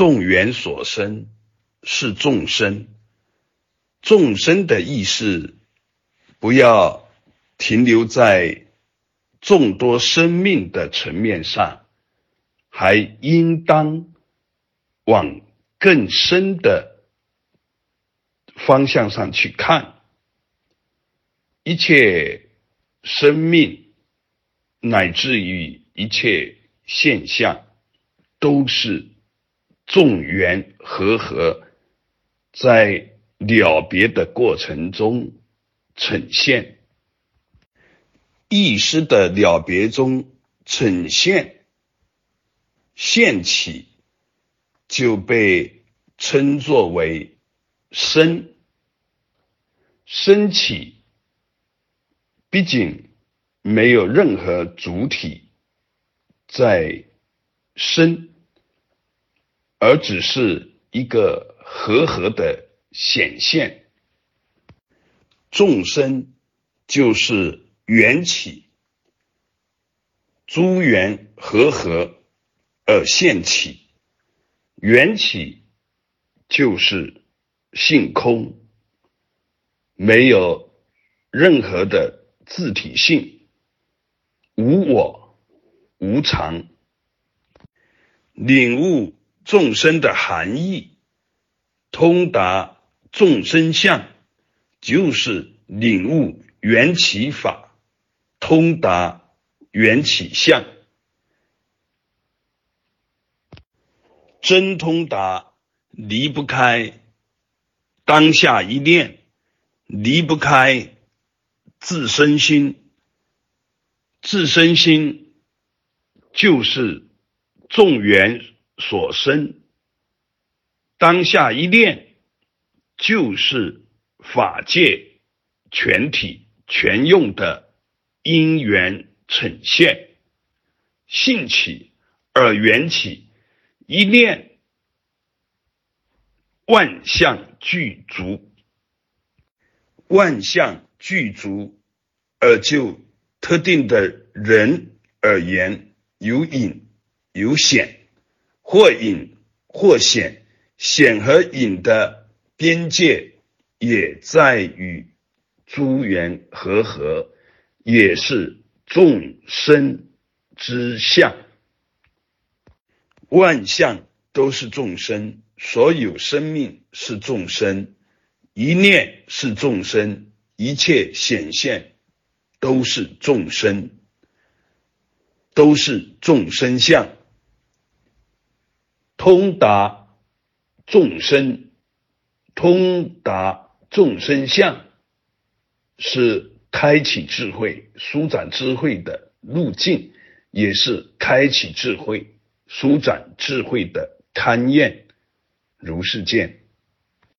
众缘所生是众生，众生的意识不要停留在众多生命的层面上，还应当往更深的方向上去看。一切生命乃至于一切现象，都是众缘和合在了别的过程中呈现，意识的了别中呈现现起，就被称作为生生起。毕竟没有任何主体在生，而只是一个和合的显现。众生就是缘起，诸缘和合而现起，缘起就是性空，没有任何的。自体性无我无常，领悟众生的含义，通达众生相，就是领悟缘起法，通达缘起相，真通达离不开当下一念，离不开。自身心，自身心就是众缘所生，当下一念就是法界全体全用的因缘呈现，性起而缘起，一念万象具足，万象。具足，而就特定的人而言，有隐有显，或隐或显，显和隐的边界也在于诸缘和合，也是众生之相，万象都是众生，所有生命是众生，一念是众生。一切显现都是众生，都是众生相，通达众生，通达众生相，是开启智慧、舒展智慧的路径，也是开启智慧、舒展智慧的勘验。如是见。